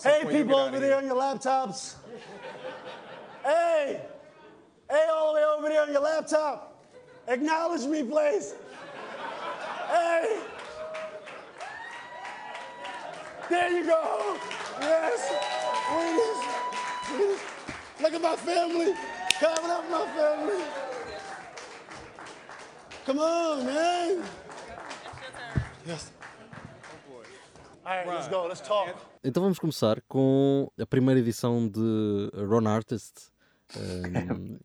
Hey, people over there on your laptops. Hey, hey, all the way over there on your laptop. Acknowledge me, please. Hey. There you go. Yes. Please. Please. Look at my family. Coming up, my family. Come on, man. Yes. All right, let's go. Let's talk. Então vamos começar com a primeira edição de Ron Artist. Um,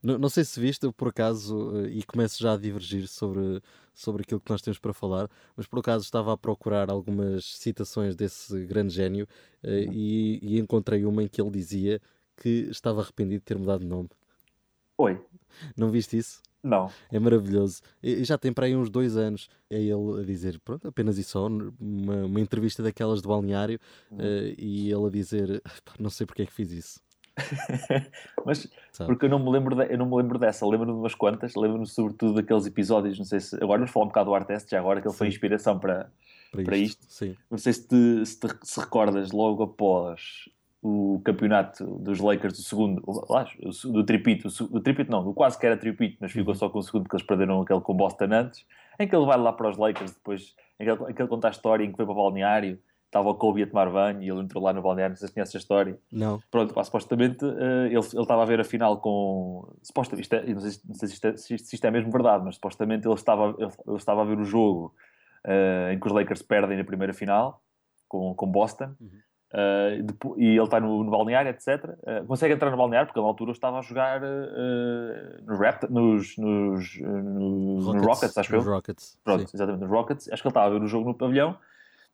não, não sei se viste, eu por acaso, eh, e começo já a divergir sobre, sobre aquilo que nós temos para falar, mas por acaso estava a procurar algumas citações desse grande gênio uh, e, e encontrei uma em que ele dizia que estava arrependido de ter mudado de nome. Oi. Não viste isso? Não. É maravilhoso. E já tem para aí uns dois anos. É ele a dizer, pronto, apenas e só, uma, uma entrevista daquelas do balneário, uh, e ele a dizer, não sei porque é que fiz isso. Mas Sabe? porque eu não me lembro de, eu não me lembro dessa, lembro-me de umas quantas, lembro-me sobretudo daqueles episódios, não sei se agora vamos falar um bocado do Art Test, já agora que ele Sim. foi inspiração para, para, para isto. isto. Sim. Não sei se te, se te se recordas logo após o campeonato dos Lakers do segundo, do tripito, do tripito não, do quase que era tripito, mas ficou uhum. só com o segundo porque eles perderam aquele com Boston antes, em que ele vai lá para os Lakers depois, em que ele, em que ele conta a história em que foi para o balneário, estava o Kobe a tomar banho e ele entrou lá no balneário, não sei se conhece a história. Não. Pronto, pá, supostamente uh, ele, ele estava a ver a final com... Supostamente, isto é, não sei, não sei se, isto é, se, isto é, mesmo verdade, mas supostamente ele estava, ele, ele estava a ver o jogo uh, em que os Lakers perdem na primeira final com, com Boston. Uhum. Uh, depois, e ele está no, no balneário, etc. Uh, consegue entrar no balneário porque na altura eu estava a jogar uh, no Rapt nos, nos, nos, Rockets, Rockets, acho nos eu. Rockets, Pronto, sim. exatamente, nos Rockets. Acho que ele estava a ver o jogo no pavilhão.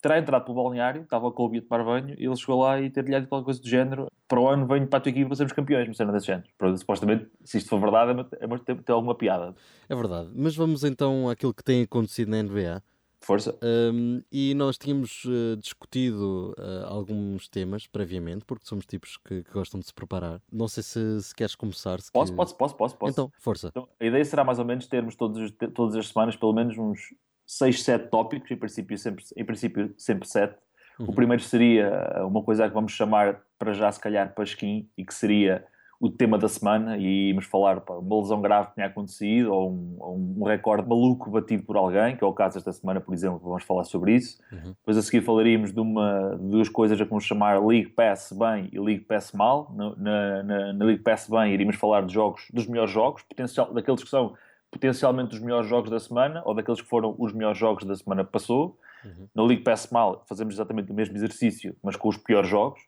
Terá entrado pelo balneário, estava com o a tomar banho e ele chegou lá e ter-lhe qualquer coisa do género. Para o ano venho para a tua equipe para sermos campeões, mas cena desse género. Pronto, supostamente, se isto for verdade, é, é, tem, tem alguma piada. É verdade, mas vamos então àquilo que tem acontecido na NBA. Força. Um, e nós tínhamos uh, discutido uh, alguns temas previamente, porque somos tipos que, que, gostam de se preparar. Não sei se, se queres começar. Se posso, que... posso, posso, posso, posso. Então, força. Então, a ideia será mais ou menos termos todos, todas as semanas pelo menos uns 6, 7 tópicos, em princípio sempre, em princípio, sempre 7. Uhum. O primeiro seria uma coisa que vamos chamar para já, se calhar, pasquim, e que seria o tema da semana e íamos falar pá, uma lesão grave que tinha acontecido ou um, ou um, recorde maluco batido por alguém, que é o caso esta semana, por exemplo, vamos falar sobre isso. Uhum. Depois a seguir falaríamos de, uma, de duas coisas a que vamos chamar League Pass bem e League Pass mal. Na, na, na League Pass bem iríamos falar de jogos, dos melhores jogos, potencial, daqueles que são potencialmente os melhores jogos da semana ou daqueles que foram os melhores jogos da semana que passou. Uhum. Na League Pass mal fazemos exatamente o mesmo exercício, mas com os piores jogos.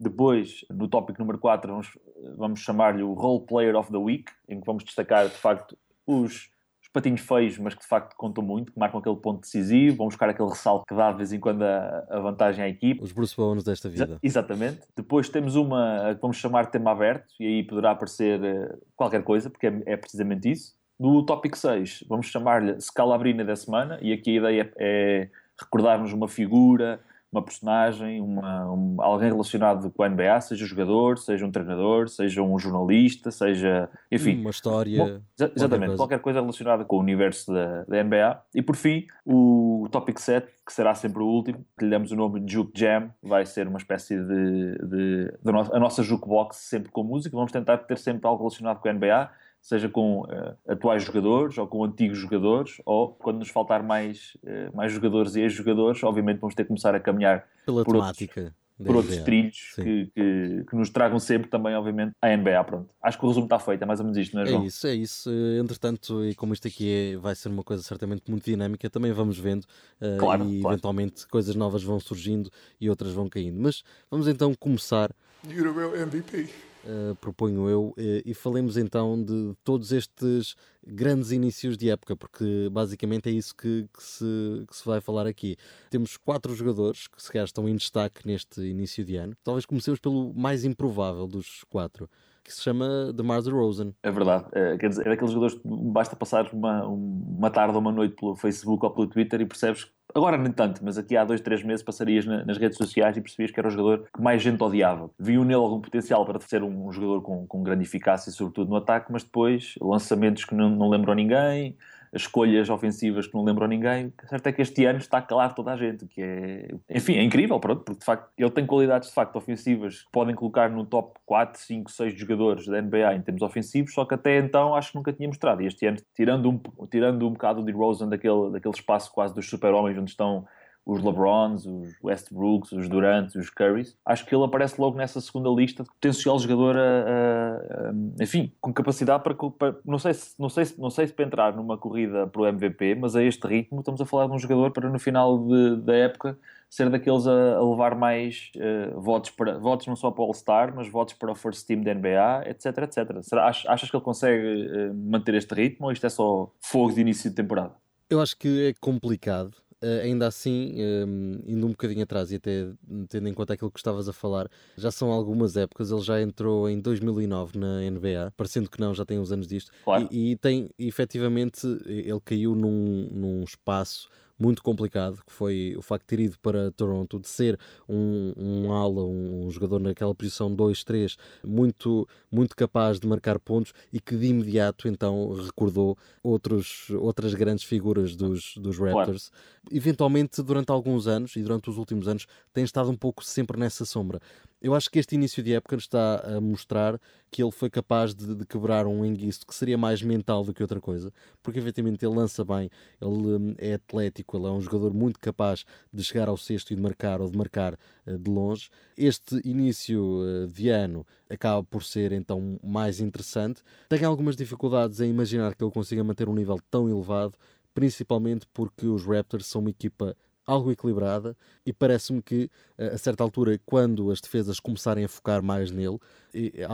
Depois, no tópico número 4, vamos, vamos chamar-lhe o Role Player of the Week, em que vamos destacar, de facto, os, os, patinhos feios, mas que de facto contam muito, que marcam aquele ponto decisivo, vamos buscar aquele ressalto que dá de vez em quando a, a vantagem à equipe. Os Bruce Bones desta vida. Exa exatamente. Depois temos uma que vamos chamar de tema aberto, e aí poderá aparecer uh, qualquer coisa, porque é, é precisamente isso. No tópico 6, vamos chamar-lhe Scalabrina da semana, e aqui a ideia é recordarmos uma figura, uma personagem, uma, um, alguém relacionado com a NBA, seja jogador, seja um treinador, seja um jornalista, seja, enfim... Uma história... Bom, exatamente, qualquer coisa. qualquer coisa. relacionada com o universo da, da NBA. E por fim, o tópico 7, que será sempre o último, que lhe damos o nome de Juke Jam, vai ser uma espécie de, de, de a nossa jukebox sempre com música, vamos tentar ter sempre algo relacionado com a NBA, seja com uh, atuais jogadores ou com antigos jogadores, ou quando nos faltar mais, uh, mais jogadores e ex-jogadores, obviamente vamos ter que começar a caminhar pela por temática. Outros, por outros trilhos que, que, que, nos tragam sempre também, obviamente, a NBA. Pronto. Acho que o resumo está feito, é mais ou menos isto, não é, João? É isso, é isso. Entretanto, e como isto aqui é, vai ser uma coisa certamente muito dinâmica, também vamos vendo uh, claro, e claro. eventualmente coisas novas vão surgindo e outras vão caindo. Mas vamos então começar. You're the real MVP. Uh, proponho eu, uh, e falemos então de todos estes grandes inícios de época, porque basicamente é isso que, que, se, que se vai falar aqui. Temos quatro jogadores que se calhar estão em destaque neste início de ano. Talvez comecemos pelo mais improvável dos quatro que se chama DeMar DeRozan. É verdade, é, quer dizer, é daqueles jogadores que basta passar uma, uma tarde ou uma noite pelo Facebook ou pelo Twitter e percebes Agora nem tanto, mas aqui há dois, três meses passarias na, nas redes sociais e percebias que era o jogador que mais gente odiava. Viu nele algum potencial para ser um, um jogador com, com grande eficácia, sobretudo no ataque, mas depois lançamentos que não, não lembram ninguém, escolhas ofensivas que não lembram ninguém. O certo é que este ano está a calar toda a gente, que é, enfim, é incrível, pronto, porque de facto ele tem qualidades de facto ofensivas que podem colocar no top 4, 5, 6 jogadores da NBA em termos ofensivos, só que até então acho que nunca tinha mostrado. E este ano, tirando um, tirando um bocado de Rosen daquele, daquele espaço quase dos super-homens onde estão os LeBrons, os Westbrooks, os Durant, os Currys, acho que ele aparece logo nessa segunda lista de potencial jogador, a, a, a, enfim, com capacidade para, para, não, sei se, não, sei se, não sei se para entrar numa corrida para o MVP, mas a este ritmo estamos a falar de um jogador para no final de, da época ser daqueles a, levar mais uh, votos, para, votos não só para o All-Star, mas votos para o First Team da NBA, etc, etc. Será, achas que ele consegue manter este ritmo ou isto é só fogo de início de temporada? Eu acho que é complicado Uh, ainda assim, um, indo um bocadinho atrás e até tendo em conta aquilo que estavas a falar, já são algumas épocas. Ele já entrou em 2009 na NBA, parecendo que não, já tem uns anos disto. Claro. E, e, tem, efetivamente, ele caiu num, num espaço muito complicado, que foi o facto de ter ido para Toronto, de ser um, um ala, um, um jogador naquela posição 2-3, muito, muito capaz de marcar pontos e que de imediato então recordou outros, outras grandes figuras dos, dos Raptors. Claro. Eventualmente, durante alguns anos e durante os últimos anos, tem estado um pouco sempre nessa sombra. Eu acho que este início de época está a mostrar que ele foi capaz de, de, quebrar um enguiço que seria mais mental do que outra coisa, porque efetivamente ele lança bem, ele hum, é atlético, ele é um jogador muito capaz de chegar ao sexto e de marcar ou de marcar uh, de longe. Este início uh, de ano acaba por ser então mais interessante. Tenho algumas dificuldades em imaginar que ele consiga manter um nível tão elevado, principalmente porque os Raptors são uma equipa algo equilibrada e parece-me que a certa altura, quando as defesas começarem a focar mais nele,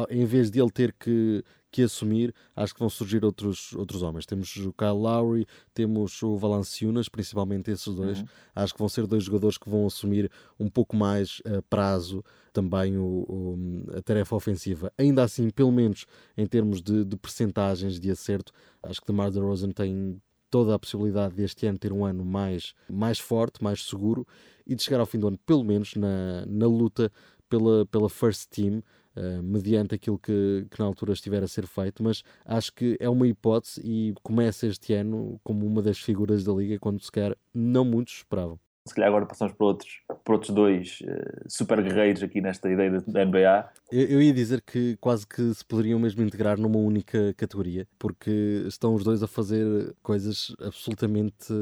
em vez de ele ter que, que assumir, acho que vão surgir outros, outros homens. Temos o Kyle Lowry, temos o Valanciunas, principalmente esses dois. Uhum. Acho que vão ser dois jogadores que vão assumir um pouco mais a prazo também o, o, a tarefa ofensiva. Ainda assim, pelo menos em termos de, de percentagens de acerto, acho que DeMar DeRozan tem toda a possibilidade deste ano ter um ano mais, mais forte, mais seguro e de chegar ao fim do ano, pelo menos na, na luta pela, pela first team, uh, mediante aquilo que, que na altura estiver a ser feito. Mas acho que é uma hipótese e começa este ano como uma das figuras da liga, quando sequer não muitos esperavam se calhar agora passamos para outros, para outros dois uh, super guerreiros aqui nesta ideia da NBA. Eu, eu, ia dizer que quase que se poderiam mesmo integrar numa única categoria, porque estão os dois a fazer coisas absolutamente.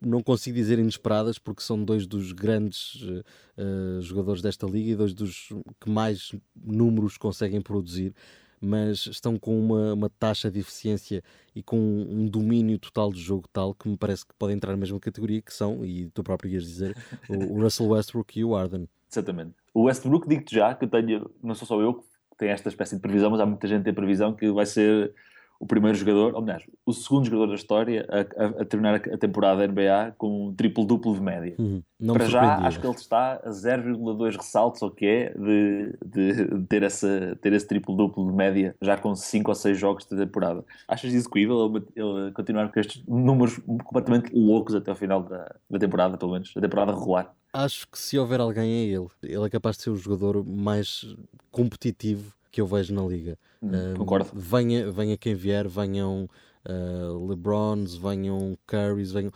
Não consigo dizer inesperadas, porque são dois dos grandes uh, jogadores desta liga e dois dos que mais números conseguem produzir mas estão com uma, uma taxa de eficiência e com um domínio total de jogo tal que me parece que podem entrar na mesma categoria que são, e tu próprio ias dizer, o, Russell Westbrook e o Arden. Exatamente. O Westbrook, digo-te já, que eu tenho, não sou só eu que tenho esta espécie de previsão, mas há muita gente que tem previsão que vai ser o primeiro jogador, ou melhor, o segundo jogador da história a, a, a terminar a temporada NBA com um triplo-duplo de média. Uhum. Para já, acho que ele está a 0,2 ressaltos, ou que é, de, de, ter, essa, ter esse triplo-duplo de média já com 5 ou 6 jogos de temporada. Achas execuível ele, ele continuar com estes números completamente loucos até ao final da, da temporada, pelo menos, da temporada regular? Acho que se houver alguém é ele. Ele é capaz de ser o jogador mais competitivo que eu vejo na liga. Uh, concordo. Venha, venha quem vier, venham uh, LeBrons, venham Currys, venham.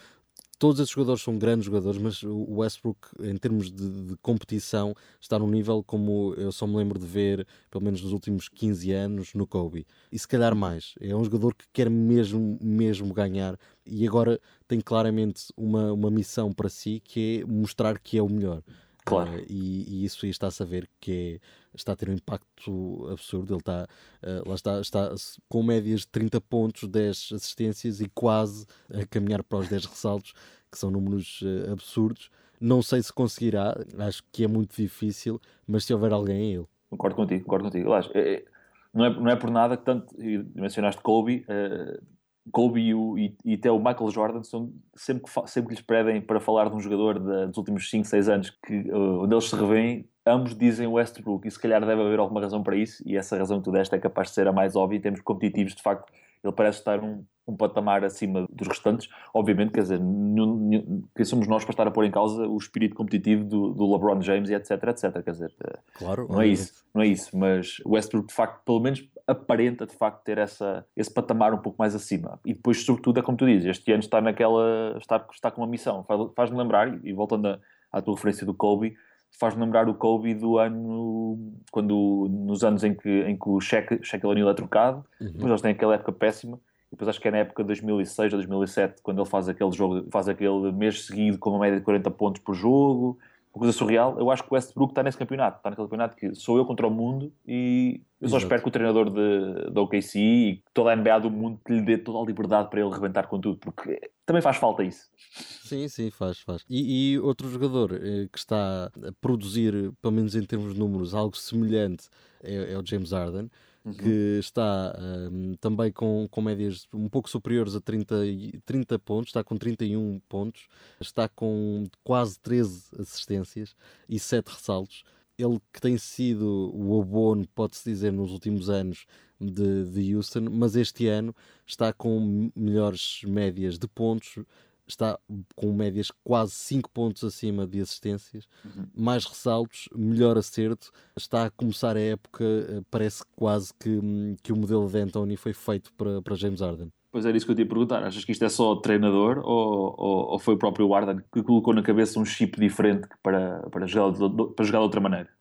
Todos esses jogadores são grandes jogadores, mas o Westbrook, em termos de, de, competição, está num nível como eu só me lembro de ver, pelo menos nos últimos 15 anos, no Kobe. E se calhar mais. É um jogador que quer mesmo, mesmo ganhar e agora tem claramente uma, uma missão para si que é mostrar que é o melhor. Claro. Uh, e, e, isso aí está a saber que é, está a ter um impacto absurdo. Ele está, uh, lá está, está com médias de 30 pontos, 10 assistências e quase a caminhar para os 10 ressaltos, que são números uh, absurdos. Não sei se conseguirá, acho que é muito difícil, mas se houver alguém é ele. Concordo contigo, concordo contigo. Aliás, é, é, não, é, não é por nada que tanto, mencionaste Kobe, Kobe e, o, e, e, até o Michael Jordan são, sempre, que, sempre que lhes pedem para falar de um jogador de, dos últimos 5, 6 anos que, uh, onde eles se revêem, ambos dizem Westbrook. E se calhar deve haver alguma razão para isso e essa razão que tu deste é capaz de ser a mais óbvia em termos competitivos, de facto ele parece estar um, um patamar acima dos restantes, obviamente, quer dizer, quem somos nós para estar a pôr em causa o espírito competitivo do, do LeBron James e etc, etc, quer dizer, claro, não é isso, não é isso, mas Westbrook de facto, pelo menos aparenta de facto ter essa, esse patamar um pouco mais acima. E depois, sobretudo, é como tu dizes, este ano está naquela. está, está com uma missão. Faz-me lembrar, e voltando a, à tua referência do Kobe, faz-me lembrar o Kobe do ano. quando nos anos em que, em que o Shaquille O'Neal é trocado, uhum. depois eles têm aquela época péssima. E depois acho que é na época de 2006 ou 2007, quando ele faz aquele jogo, faz aquele mês seguido com uma média de 40 pontos por jogo, uma coisa surreal. Eu acho que o Westbrook está nesse campeonato, está naquele campeonato que sou eu contra o mundo e eu só Exato. espero que o treinador da OKC e toda a NBA do mundo lhe dê toda a liberdade para ele rebentar com tudo, porque também faz falta isso. Sim, sim, faz, faz. E, e outro jogador eh, que está a produzir, pelo menos em termos de números, algo semelhante é, é o James Harden uhum. que está um, também com, com médias um pouco superiores a 30, 30 pontos, está com 31 pontos, está com quase 13 assistências e 7 ressaltos. Ele que tem sido o abono, pode-se dizer, nos últimos anos de, de Houston, mas este ano está com melhores médias de pontos, está com médias quase 5 pontos acima de assistências, uhum. mais ressaltos, melhor acerto. Está a começar a época, eh, parece quase que, hum, que o modelo de Anthony foi feito para, para James Harden. Pois era isso que eu te ia perguntar. Achas que isto é só treinador ou, ou, ou foi o próprio Harden que colocou na cabeça um chip diferente para, para, jogar, para jogar de outra maneira?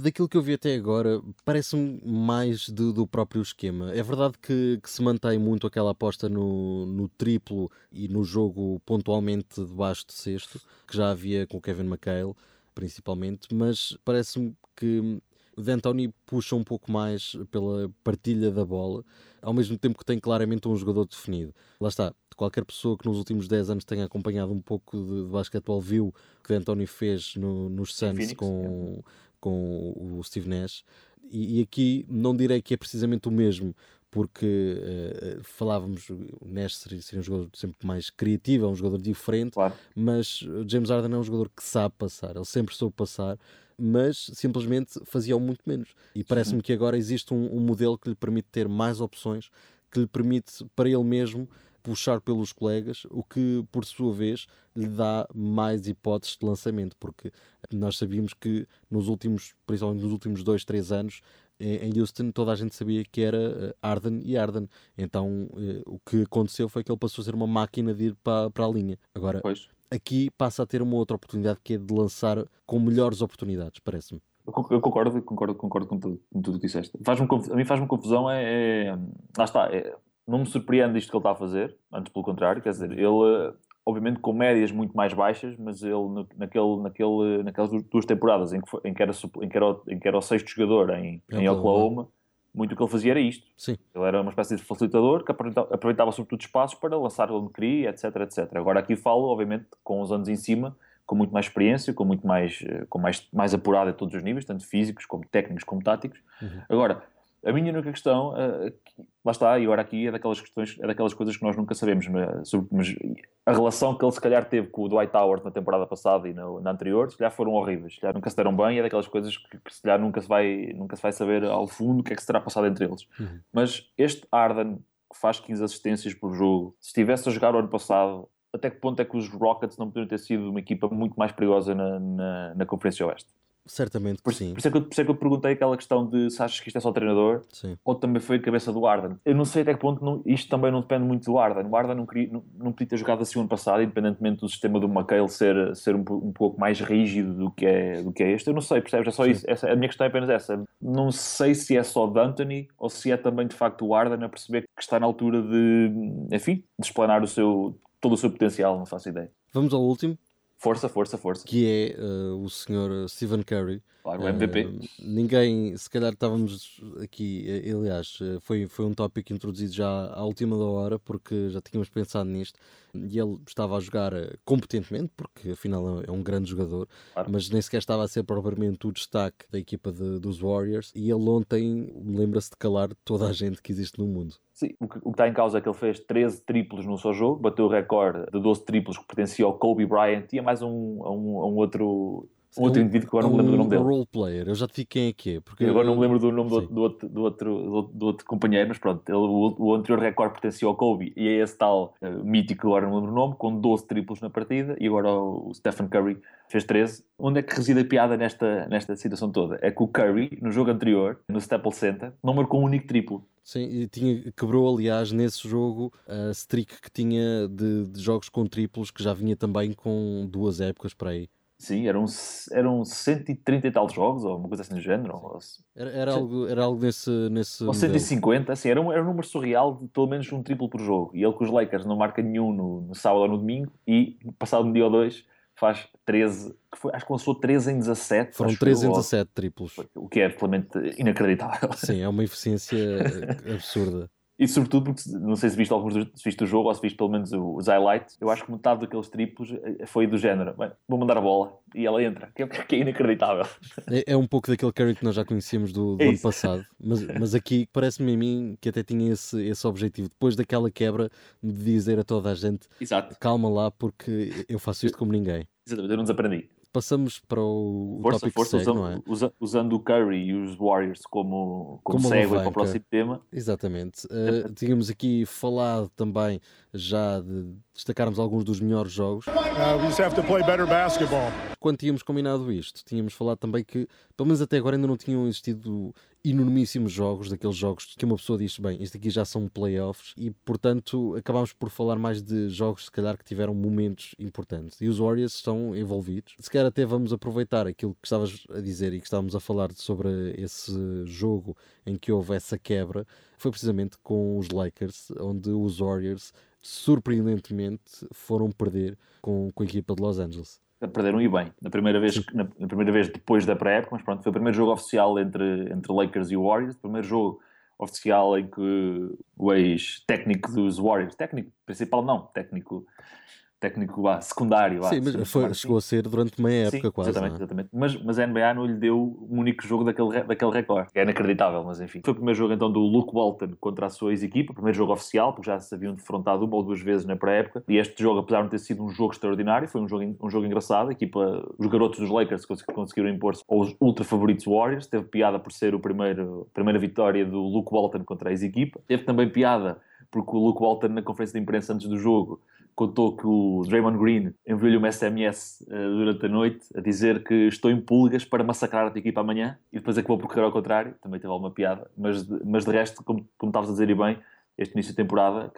Daquilo que eu vi até agora, parece-me mais do, do, próprio esquema. É verdade que, que, se mantém muito aquela aposta no, no, triplo e no jogo pontualmente debaixo de sexto, que já havia com o Kevin McHale, principalmente, mas parece-me que o D'Antoni puxa um pouco mais pela partilha da bola, ao mesmo tempo que tem claramente um jogador definido. Lá está, qualquer pessoa que nos últimos 10 anos tenha acompanhado um pouco de, de basquetebol viu o que D'Antoni fez no, nos Suns Phoenix, com, é com o Steve Nash. E, e aqui não direi que é precisamente o mesmo, porque uh, falávamos, o Nash seria, seria, um jogador sempre mais criativo, é um jogador diferente, claro. mas James Harden é um jogador que sabe passar, ele sempre soube passar, mas simplesmente fazia-o muito menos. E parece-me que agora existe um, um modelo que lhe permite ter mais opções, que lhe permite para ele mesmo puxar pelos colegas, o que por sua vez lhe dá mais hipóteses de lançamento, porque nós sabíamos que nos últimos, principalmente nos últimos dois, três anos, em Houston toda a gente sabia que era eh, Arden e Arden. Então eh, o que aconteceu foi que ele passou a ser uma máquina de ir para, para a linha. Agora, pois. aqui passa a ter uma outra oportunidade que é de lançar com melhores oportunidades, parece-me. Eu concordo, concordo, concordo com tudo, com tudo que disseste. Faz a mim faz-me confusão, é, é, lá está, é, não me surpreende isto que ele está a fazer, antes pelo contrário, quer dizer, ele, obviamente com médias muito mais baixas, mas ele naquele, naquele, naquelas duas temporadas em que, foi, em que, era, em que, era, em que era o sexto jogador em, em Oklahoma, muito o que ele fazia era isto. Sim. Ele era uma espécie de facilitador que aproveitava, aproveitava sobretudo espaços para lançar onde queria, etc, etc. Agora aqui falo, obviamente, com os anos em cima, com muito mais experiência, com muito mais, com mais, mais apurado a todos os níveis, tanto físicos como técnicos como táticos. Uhum. Agora, a minha única questão, uh, lá está, e agora aqui é daquelas questões, é daquelas coisas que nós nunca sabemos, mas, sobre, mas a relação que ele se calhar teve com o Dwight Howard na temporada passada e na, na anterior, se calhar foram horríveis, se calhar nunca se deram bem, é daquelas coisas que, que se calhar nunca se, vai, nunca se vai saber ao fundo o que é que se terá passado entre eles. Uhum. Mas este Arden, que faz 15 assistências por jogo, se estivesse a jogar o ano passado, até que ponto é que os Rockets não poderiam ter sido uma equipa muito mais perigosa na, na, na Conferência Oeste? Certamente que por, sim. Por isso, é que eu, por isso é que eu perguntei aquela questão de se achas que isto é só treinador sim. ou também foi a cabeça do Arden. Eu não sei até que ponto não, isto também não depende muito do Arden. O Arden não, queria, não, não podia ter jogado assim o ano passado, independentemente do sistema do McHale ser, ser um, um, pouco mais rígido do que, é, do que é este. Eu não sei, percebes? É só sim. isso. Essa, a minha questão é apenas essa. Não sei se é só de Anthony ou se é também de facto o Arden a perceber que está na altura de, enfim, de explanar o seu, todo o seu potencial. Não faço ideia. Vamos ao último. Força, força, força. Que é uh, o senhor Stephen Curry. Claro, o MVP. Uh, ninguém, se calhar estávamos aqui, eh, aliás, foi, foi um tópico introduzido já à última da hora, porque já tínhamos pensado nisto, e ele estava a jogar competentemente, porque afinal é um grande jogador, claro. mas nem sequer estava a ser propriamente o destaque da equipa de, dos Warriors, e ele ontem lembra-se de calar toda a gente que existe no mundo. Sim, o que, o que está em causa é que ele fez 13 triplos no seu jogo, bateu o recorde de 12 triplos que pertencia ao Kobe Bryant e a mais um, a um, a um outro Um outro indivíduo que agora não me lembro do nome um dele. role player. Eu já te digo quem é que é. Porque Eu agora não me lembro do nome do, outro, do, outro, do, outro, do outro companheiro, mas pronto, ele, o, o anterior recorde pertencia ao Kobe e é esse tal eh, mítico, agora não me lembro o nome, com 12 triplos na partida e agora o, o Stephen Curry fez 13. Onde é que reside a piada nesta, nesta situação toda? É que o Curry, no jogo anterior, no Staples Center, não marcou um único triplo. Sim, e tinha, quebrou, aliás, nesse jogo a streak que tinha de, de jogos com triplos, que já vinha também com duas épocas para aí. Sim, eram, eram 130 e tal jogos, ou uma coisa assim do género, ou, Era, era algo, era algo nesse, nesse ou modelo. 150, assim, era um, era um número surreal de pelo menos um triplo por jogo. E ele com os Lakers não marca nenhum no, no sábado ou no domingo, e passado um dia ou dois faz 13, que foi, acho que lançou 13 em 17. Foram acho 13 eu, em ou- 17 triplos. O que é absolutamente inacreditável. Sim, é uma eficiência absurda. E sobretudo porque, não sei se viste alguns se viste o jogo ou se viste pelo menos os highlights, eu acho que metade daqueles triplos eh, foi do género, "Bem, vou mandar a bola e ela entra, que é, que é inacreditável. É, é um pouco daquele Curry que nós já conhecíamos do, do É ano passado, mas, mas aqui parece-me a mim que até tinha esse, esse objetivo. Depois daquela quebra de dizer a toda a gente Exato. calma lá porque eu faço isto como ninguém. Exatamente, eu não desaprendi. Passamos para o, Força, tópico força, segue, usando, não é? usa- usando o Curry e os Warriors como, como, Como segue para o próximo tema. Exatamente. Eh, tínhamos aqui falado também já de destacarmos alguns dos melhores jogos. Uh, we just have to play better basketball. Quando tínhamos combinado isto, tínhamos falado também que, pelo menos até agora, ainda não tinham existido enormíssimos jogos, daqueles jogos que uma pessoa diz, bem, isto aqui já são playoffs, e portanto acabámos por falar mais de jogos, se calhar, que tiveram momentos importantes. E os Warriors estão envolvidos. Se calhar até vamos aproveitar aquilo que estavas a dizer e que estávamos a falar sobre esse jogo em que houve essa quebra, foi precisamente com os Lakers, onde os Warriors surpreendentemente foram perder com, com a equipa de Los Angeles. Perderam e bem. Na primeira vez, na, na primeira vez depois da pré-época, mas pronto, foi o primeiro jogo oficial entre, entre Lakers e Warriors. O primeiro jogo oficial em que o ex-técnico dos Warriors, técnico principal não, técnico, técnico vá, secundário, Sim, mas foi, assim. chegou a ser durante uma época Sim, quase. exatamente, é? exatamente. Mas, mas a NBA não lhe deu um único jogo daquele, daquele recorde. É inacreditável, mas enfim. Foi o primeiro jogo então do Luke Walton contra a sua ex-equipa, o primeiro jogo oficial, porque já se haviam defrontado uma ou duas vezes na pré-época. E este jogo, apesar de não ter sido um jogo extraordinário, foi um jogo, um jogo engraçado. A equipa, os garotos dos Lakers cons- conseguiram impor-se aos ultra favoritos Warriors. Teve piada por ser o primeiro, a primeira vitória do Luke Walton contra a ex-equipa. Teve também piada porque o Luke Walton, na conferência de imprensa antes do jogo, contou que o Draymond Green enviou-lhe uma SMS eh, durante a noite a dizer que estou em pulgas para massacrar a tua equipa amanhã e depois acabou por correr ao contrário, também teve alguma piada, mas de, mas de resto, como, como estavas a dizer e bem, este início de temporada,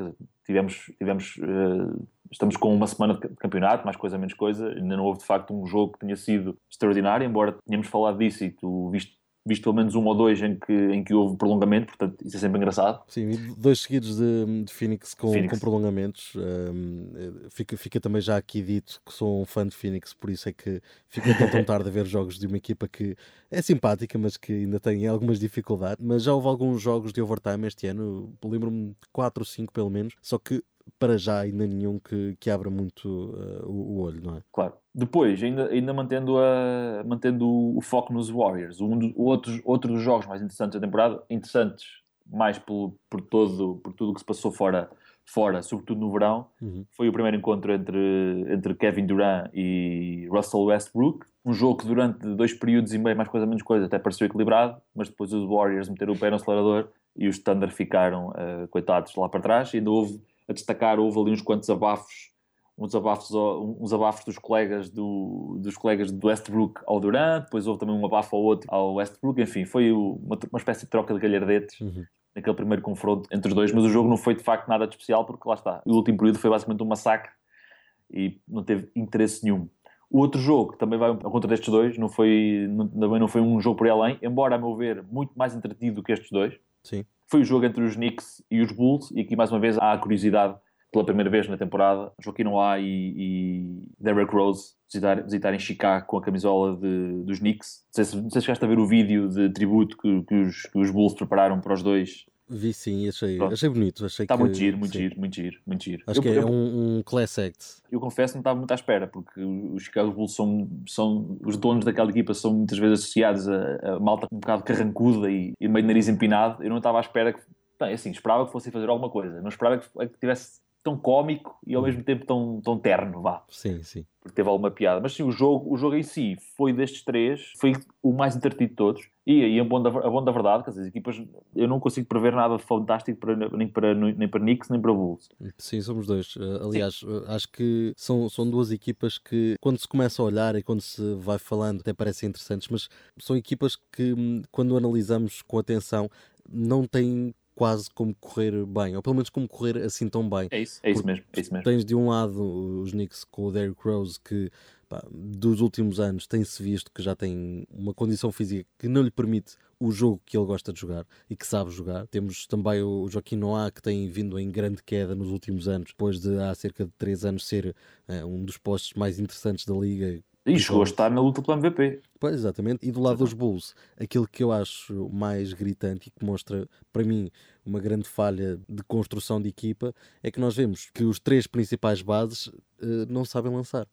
tivemos, tivemos eh, estamos com uma semana de campeonato, mais coisa, menos coisa, ainda não houve de facto um jogo que tenha sido extraordinário, embora tenhamos falado disso e tu viste, viste pelo menos um ou dois em que, em que houve prolongamento, portanto isso é sempre engraçado. Sim, dois seguidos de, de Phoenix com, Phoenix. com prolongamentos. hum, eh, fica, fica também já aqui dito que sou um fã de Phoenix, por isso é que fico tão, tão tarde a ver jogos de uma equipa que é simpática, mas que ainda tem algumas dificuldades. Mas já houve alguns jogos de overtime este ano, lembro-me de 4 ou 5 pelo menos, só que para já ainda nenhum que, que abra muito eh, o, o olho, não é? Claro. Depois, ainda, ainda mantendo, a, mantendo o foco nos Warriors, um do, outro, outro dos jogos mais interessantes da temporada, interessantes mais por, por, todo, por tudo o que se passou fora, fora, sobretudo no verão, Uhum. foi o primeiro encontro entre, entre Kevin Durant e Russell Westbrook. Um jogo que durante dois períodos e meio, mais coisa menos coisa, até pareceu equilibrado, mas depois os Warriors meteram o pé no acelerador e os Thunder ficaram, eh, coitados, lá para trás. E ainda houve, a destacar, houve ali uns quantos abafos uns abafos, uns abafos dos colegas do, dos colegas do Westbrook ao Durant, depois houve também um abafo ao outro ao Westbrook, enfim, foi uma, uma espécie de troca de galhardetes Uhum. naquele primeiro confronto entre os dois, mas o jogo não foi de facto nada de especial, porque lá está, o último período foi basicamente um massacre e não teve interesse nenhum. O outro jogo, que também vai ao contra destes dois, não foi, não- também não foi um jogo por aí além, embora, a meu ver, muito mais entretido do que estes dois. Sim. Foi o jogo entre os Knicks e os Bulls, e aqui mais uma vez há a curiosidade, pela primeira vez na temporada, Joaquim Noah e, e Derrick Rose visitar, visitarem Chicago com a camisola de- dos Knicks. Não sei, se, não sei se chegaste a ver o vídeo de tributo que, que os, que os Bulls prepararam para os dois. Vi sim, achei, Pronto. achei bonito. Achei Está que, muito giro, muito sim. giro, muito giro, muito giro. Acho eu, que é eu- um, um class act. eu confesso que não estava muito à espera, porque os Chicago Bulls são, são os donos daquela equipa são muitas vezes associados a, a malta um bocado carrancuda e, e meio de nariz empinado. Eu não estava à espera que, bem, assim, esperava que fossem fazer alguma coisa, não esperava que, que tivesse tão cómico e ao Hum. mesmo tempo tão, tão terno, vá. Sim, sim. Porque teve alguma piada. Mas sim, o jogo, o jogo em si foi destes três, foi o mais entretido de todos. E aí, a bom da, a bom da verdade, que as equipas, eu não consigo prever nada de fantástico para, nem, para, nem para Knicks nem para Bulls. Sim, somos dois. Uh, aliás, uh, acho que são, são duas equipas que, quando se começa a olhar e quando se vai falando, até parecem interessantes, mas são equipas que, hum, quando analisamos com atenção, não têm quase como correr bem, ou pelo menos como correr assim tão bem. É isso, é isso mesmo. É isso mesmo. Tens de um lado os Knicks com o Derrick Rose, que pá, dos últimos anos tem-se visto que já tem uma condição física que não lhe permite o jogo que ele gosta de jogar e que sabe jogar. Temos também o Joaquim Noah, que tem vindo em grande queda nos últimos anos, depois de há cerca de 3 anos ser eh, um dos postos mais interessantes da liga. E chegou a estar na luta pelo MVP. Pois, exatamente. E do lado dos Bulls, aquilo que eu acho mais gritante e que mostra para mim uma grande falha de construção de equipa é que nós vemos que os três principais bases eh, não sabem lançar.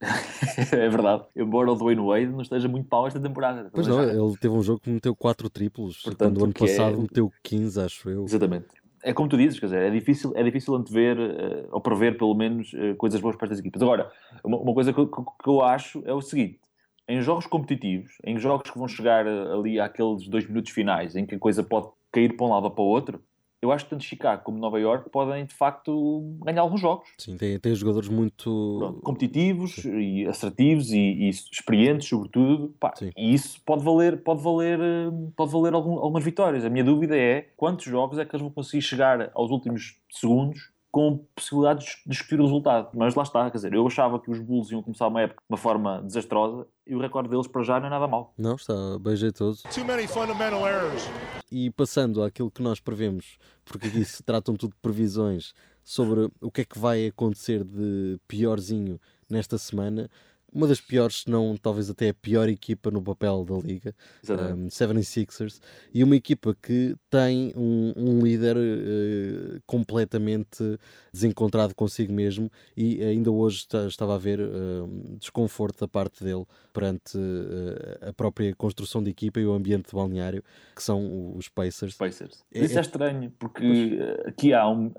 é verdade. Embora o Dwayne Wade não esteja muito pau esta temporada. Pois não, ele teve um jogo que meteu 4 triplos, Portanto, quando o ano é- passado meteu 15, acho eu. Exatamente. É como tu dizes, quer dizer, é difícil, é difícil antever, eh, ou prever pelo menos, eh, coisas boas para estas equipas. Agora, uma, uma coisa que, eu- que- que eu acho é o seguinte: em jogos competitivos, em jogos que vão chegar eh, ali àqueles dois minutos finais, em que a coisa pode cair para um lado ou para o outro, eu acho que tanto Chicago como Nova York podem de facto ganhar alguns jogos. Sim, tem, tem jogadores muito. Pronto, competitivos e assertivos e, e experientes, sobretudo, pá, Sim. e isso pode valer, pode valer, eh, pode valer algum- algumas vitórias. A minha dúvida é quantos jogos é que eles vão conseguir chegar aos últimos segundos com possibilidades de discutir o resultado. Mas lá está, quer dizer, eu achava que os Bulls iam começar uma época de uma forma desastrosa e o recorde deles para já não é nada mau. Não, está bem jeitoso. Too many fundamental errors. E passando àquilo que nós prevemos, porque aqui se tratam tudo de previsões sobre o que é que vai acontecer de piorzinho nesta semana. Uma das piores, se não talvez até a pior equipa no papel da liga, Exatamente. um, 76ers, e uma equipa que tem um, um líder eh, completamente desencontrado consigo mesmo e ainda hoje estava a ver eh, desconforto da parte dele perante eh, a própria construção de equipa e o ambiente de balneário, que são os Pacers. Pacers. É- Isso é é- estranho, porque eh, aqui há um,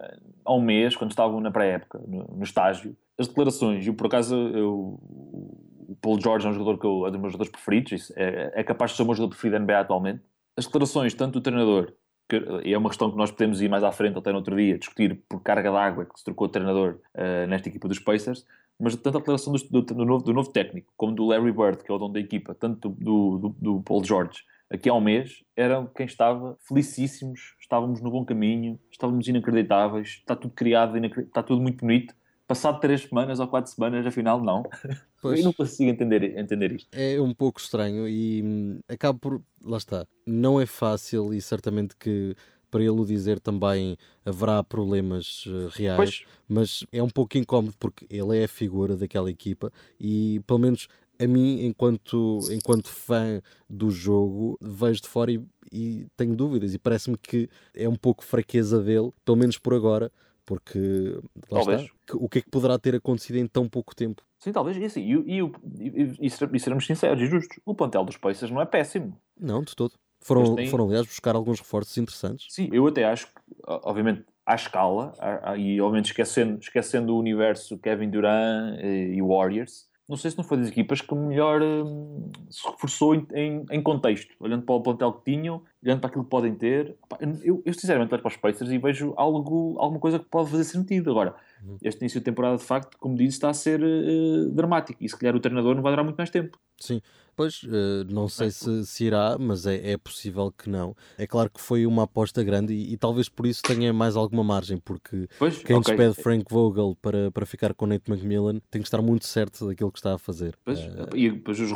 há um mês, quando estavam na pré-época, no, no estágio, as declarações, e por acaso eu, o Paul George é um jogador que eu, é dos meus jogadores preferidos, é, é capaz de ser o meu jogador preferido da NBA atualmente. As declarações, tanto do treinador, que, e é uma questão que nós podemos ir mais à frente, até no outro dia, discutir por carga d'água que se trocou de treinador eh, nesta equipa dos Pacers, mas tanto a declaração do, do- do novo, do novo técnico, como do Larry Bird, que é o dono da equipa, tanto do, do, Paul George, aqui há um mês, eram quem estava felicíssimos, estávamos no bom caminho, estávamos inacreditáveis, está tudo criado, está tudo muito bonito. Passado três semanas ou quatro semanas, afinal, não. Pois. Eu não consigo entender, entender isto. É um pouco estranho e hum, acaba por. Lá está. Não é fácil e certamente que para ele o dizer também haverá problemas eh, reais, Pois. mas é um pouco incómodo porque ele é a figura daquela equipa e pelo menos a mim, enquanto, enquanto fã do jogo, vejo de fora e, e tenho dúvidas e parece-me que é um pouco fraqueza dele, pelo menos por agora, porque Talvez. está, o que é que poderá ter acontecido em tão pouco tempo? Sim, talvez. E, assim, e, e, e, e, ser- seremos sinceros e justos, o plantel dos Pacers não é péssimo. Não, de todo. Foram, têm- foram aliás, buscar alguns reforços interessantes. Sim, eu até acho que, obviamente, à escala, e obviamente esquecendo, esquecendo o universo Kevin Durant eh, e Warriors, não sei se não foi das equipas que melhor hum, se reforçou em, em, em contexto, olhando para o plantel que tinham, olhando para aquilo que podem ter. Eu, eu sinceramente olho para os Pacers e vejo algo, alguma coisa que pode fazer sentido. Agora, Uhum. este início de temporada, de facto, como disse, está a ser eh, dramático e se calhar o treinador não vai durar muito mais tempo. Sim, pois eh, não sei se, se irá, mas é, é possível que não. É claro que foi uma aposta grande e, e talvez por isso tenha mais alguma margem, porque Pois, quem ok. despede Frank Vogel para, para ficar com Nate McMillan tem que estar muito certo daquilo que está a fazer. Pois, Eh, e depois, os,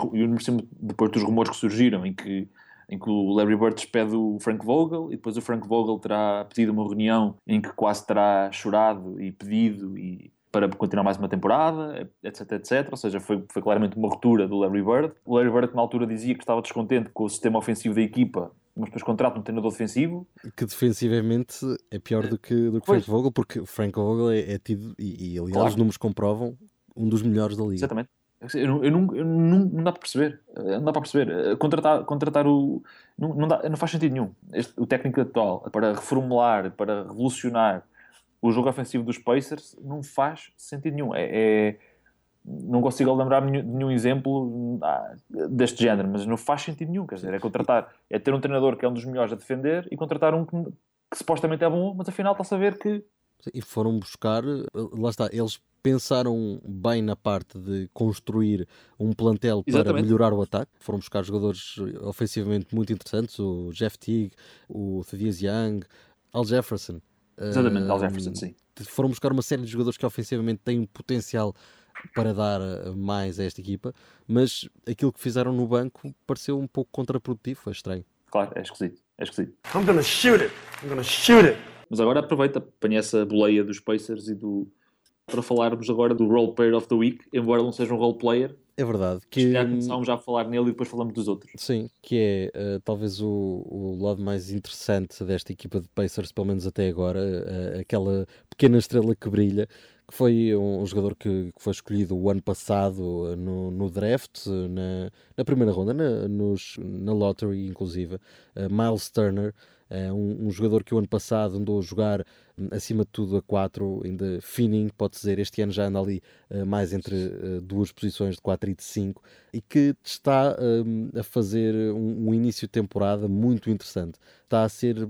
depois dos rumores que surgiram em que, em que o Larry Bird despede o Frank Vogel e depois o Frank Vogel terá pedido uma reunião em que quase terá chorado e pedido e para continuar mais uma temporada, etc, etc. Ou seja, foi, foi claramente uma ruptura do Larry Bird. O Larry Bird, na altura dizia que estava descontente com o sistema ofensivo da equipa, mas depois contrata um treinador defensivo. que defensivamente é pior do que, do que. Frank Vogel, porque o Frank Vogel é, é tido, e, e aliás Claro. os números comprovam, um dos melhores da liga. Exatamente. Eu eu não, eu não, não dá para perceber. Não dá para perceber. Contratar, contratar o. Não, não, dá, não faz sentido nenhum. Este- o técnico atual, para reformular, para revolucionar o jogo ofensivo dos Pacers não faz sentido nenhum. É, é não consigo lembrar de nenhum exemplo ah, deste género, mas não faz sentido nenhum. Quer dizer, é contratar, é ter um treinador que é um dos melhores a defender e contratar um que, que supostamente é bom, mas afinal está a saber que. E foram buscar, lá está, eles pensaram bem na parte de construir um plantel Exatamente. para melhorar o ataque. Foram buscar jogadores ofensivamente muito interessantes, o Jeff Teague, o Thaddeus Young, Al Jefferson. Exatamente, Al Jefferson, sim. Foram buscar uma série de jogadores que ofensivamente têm um potencial para dar eh, mais a esta equipa, mas aquilo que fizeram no banco pareceu um pouco contraprodutivo, foi estranho. Claro, é esquisito, é esquisito. I'm gonna shoot it, I'm gonna shoot it. Mas agora aproveita, apanha essa boleia dos Pacers e do para falarmos agora do Role Player of the Week, embora não seja um role player. É verdade. Que... Já começámos já a falar nele e depois falamos dos outros. Sim, que é uh, talvez o, o lado mais interessante desta equipa de Pacers, pelo menos até agora, uh, aquela pequena estrela que brilha, que foi um, um jogador que, que, foi escolhido o ano passado uh, no, no draft, na, na, primeira ronda, na, nos, na lottery inclusive, Miles Turner, um, um jogador que o ano passado andou a jogar acima de tudo a 4, ainda fininho, pode dizer, este ano já anda ali uh, mais entre uh, duas posições de 4 e de 5 e que está uh, a fazer um, um, início de temporada muito interessante. Está a ser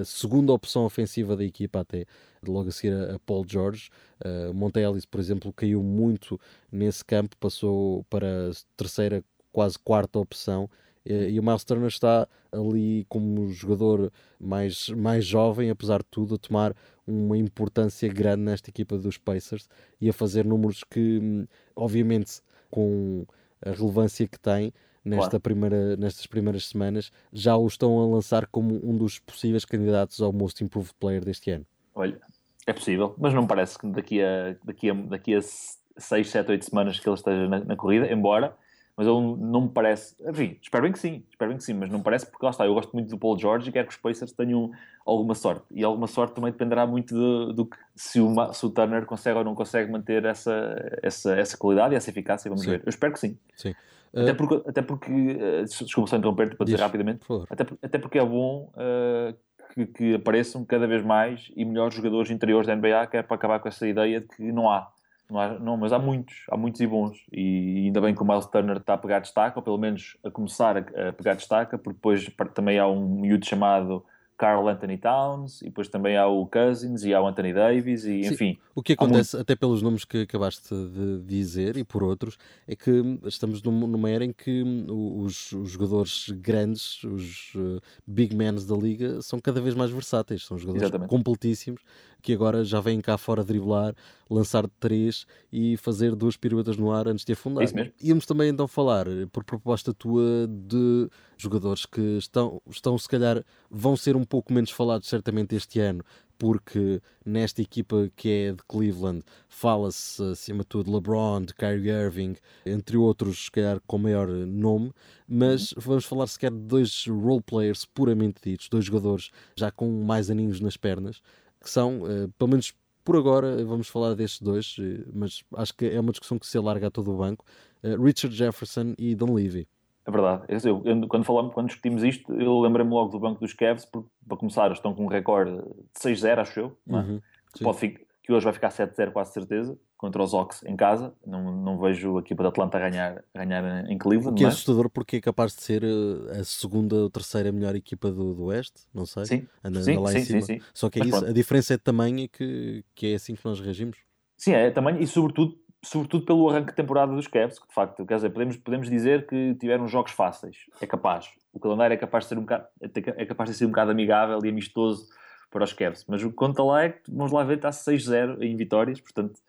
a segunda opção ofensiva da equipa até, logo a seguir a, a Paul George. Uh, Montelis, por exemplo, caiu muito nesse campo, passou para a terceira, quase quarta opção e o Miles Turner está ali como jogador mais, mais jovem, apesar de tudo, a tomar uma importância grande nesta equipa dos Pacers e a fazer números que, obviamente, com a relevância que tem nesta claro. primeira, nestas primeiras semanas, já o estão a lançar como um dos possíveis candidatos ao Most Improved Player deste ano. Olha, é possível, mas não parece que daqui a, daqui a, daqui a 6, 7, 8 semanas que ele esteja na, na corrida, embora mas ele não me parece. Enfim, espero bem que sim, espero bem que sim, mas não parece porque lá está. Eu gosto muito do Paul George e quero que os Pacers tenham alguma sorte. E alguma sorte também dependerá muito do, do que se o, se o Turner consegue ou não consegue manter essa, essa, essa qualidade e essa eficácia. Vamos sim. ver. Eu espero que sim. sim. Até uh, porque, até porque uh, desculpa só interromper para dizer rapidamente, até, até porque é bom uh, que, que apareçam cada vez mais e melhores jogadores interiores da NBA, que é para acabar com essa ideia de que não há não, há, não, mas há muitos, há muitos e bons. E ainda bem que o Miles Turner está a pegar destaque, ou pelo menos a começar a, a pegar destaque, porque depois também há um miúdo chamado Carl Anthony Towns, e depois também há o Cousins e há o Anthony Davis, e Sim, enfim. O que acontece, muito... até pelos nomes que acabaste de dizer e por outros, é que estamos numa era em que os, os jogadores grandes, os uh, big men da liga, são cada vez mais versáteis, são jogadores Exatamente. completíssimos que agora já vêm cá fora driblar, lançar de três e fazer duas piruetas no ar antes de afundar. Isso mesmo. Íamos também então falar, por proposta tua, de jogadores que estão, estão se calhar, vão ser um pouco menos falados certamente este ano, porque nesta equipa que é de Cleveland fala-se acima de tudo de LeBron, de Kyrie Irving, entre outros, se calhar com maior nome, mas uhum. vamos falar sequer de dois role players puramente ditos, dois jogadores já com mais aninhos nas pernas, que são, uh, pelo menos por agora, vamos falar destes dois, uh, mas acho que é uma discussão que se alarga a todo o banco: uh, Richard Jefferson e Don Levy. É verdade. Eu, eu, quando, falamos, quando discutimos isto, eu lembrei-me logo do banco dos Cavs, porque, para começar, estão com um recorde de 6-0, acho eu, é? uhum, pode, que hoje vai ficar 7-0, quase certeza contra os Hawks em casa. Não, não vejo a equipa de Atlanta ganhar, ganhar em Cleveland. Que é, assustador porque é capaz de ser eh, a segunda ou terceira melhor equipa do, do Oeste, não sei. Sim, anda, sim, anda lá sim, em cima. Sim, sim. Só que é isso, a diferença é de tamanho que, que é assim que nós reagimos. Sim, é tamanho e sobretudo, sobretudo pelo arranque de temporada dos Cavs, que de facto, quer dizer, podemos, podemos dizer que tiveram jogos fáceis. É capaz. O calendário é capaz de ser um bocado, é capaz de ser um bocado amigável e amistoso para os Cavs. Mas o conta lá é que, vamos lá ver, está 6-0 em vitórias, portanto